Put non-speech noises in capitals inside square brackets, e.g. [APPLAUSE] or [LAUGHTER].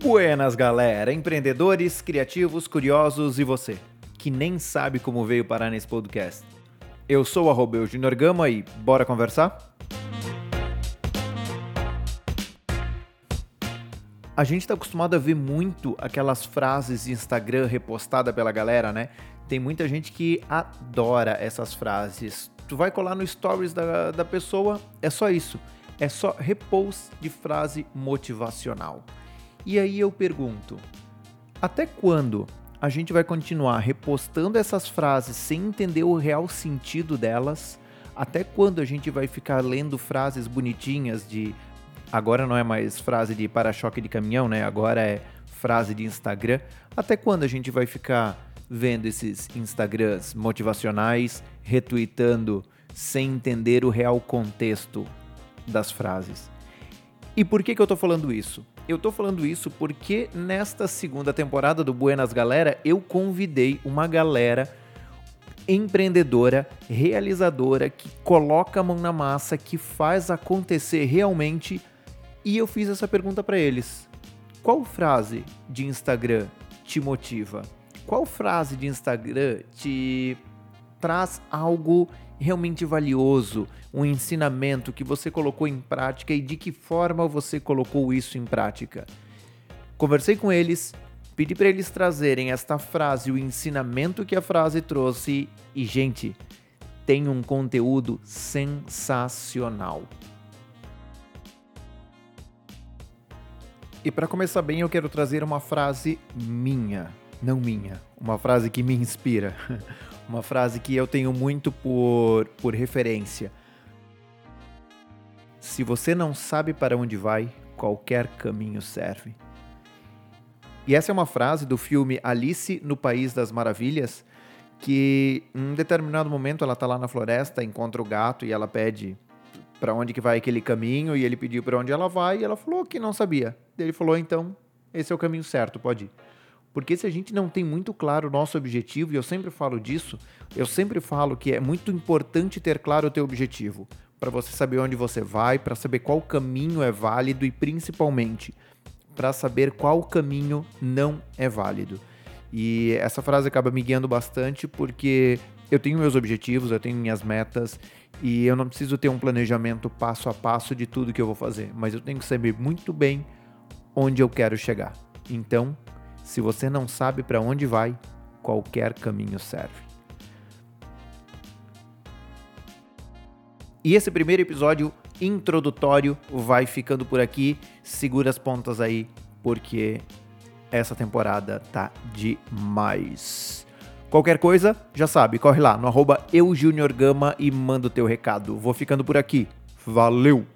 Buenas, galera, empreendedores, criativos, curiosos e você, que nem sabe como veio parar nesse podcast. Eu sou o arroba Junior Gama e bora conversar? A gente está acostumado a ver muito aquelas frases de Instagram repostada pela galera, né? Tem muita gente que adora essas frases. Tu vai colar no stories da, da pessoa, é só isso. É só repost de frase motivacional. E aí eu pergunto: até quando a gente vai continuar repostando essas frases sem entender o real sentido delas? Até quando a gente vai ficar lendo frases bonitinhas de Agora não é mais frase de para-choque de caminhão, né? Agora é frase de Instagram. Até quando a gente vai ficar vendo esses Instagrams motivacionais, retweetando sem entender o real contexto das frases? E por que, que eu tô falando isso? Eu tô falando isso porque nesta segunda temporada do Buenas Galera eu convidei uma galera empreendedora, realizadora, que coloca a mão na massa, que faz acontecer realmente e eu fiz essa pergunta para eles: qual frase de Instagram te motiva? Qual frase de Instagram te traz algo realmente valioso, um ensinamento que você colocou em prática e de que forma você colocou isso em prática? Conversei com eles, pedi para eles trazerem esta frase, o ensinamento que a frase trouxe e, gente, tem um conteúdo sensacional. E para começar bem, eu quero trazer uma frase minha, não minha, uma frase que me inspira, [LAUGHS] uma frase que eu tenho muito por, por referência. Se você não sabe para onde vai, qualquer caminho serve. E essa é uma frase do filme Alice no País das Maravilhas, que em um determinado momento ela está lá na floresta, encontra o gato e ela pede para onde que vai aquele caminho e ele pediu para onde ela vai e ela falou que não sabia. Ele falou então, esse é o caminho certo, pode ir. Porque se a gente não tem muito claro o nosso objetivo, e eu sempre falo disso, eu sempre falo que é muito importante ter claro o teu objetivo, para você saber onde você vai, para saber qual caminho é válido e principalmente para saber qual caminho não é válido. E essa frase acaba me guiando bastante porque eu tenho meus objetivos, eu tenho minhas metas e eu não preciso ter um planejamento passo a passo de tudo que eu vou fazer, mas eu tenho que saber muito bem onde eu quero chegar. Então, se você não sabe para onde vai, qualquer caminho serve. E esse primeiro episódio introdutório vai ficando por aqui. Segura as pontas aí, porque essa temporada tá demais. Qualquer coisa, já sabe, corre lá no arroba eujuniorgama e manda o teu recado. Vou ficando por aqui. Valeu!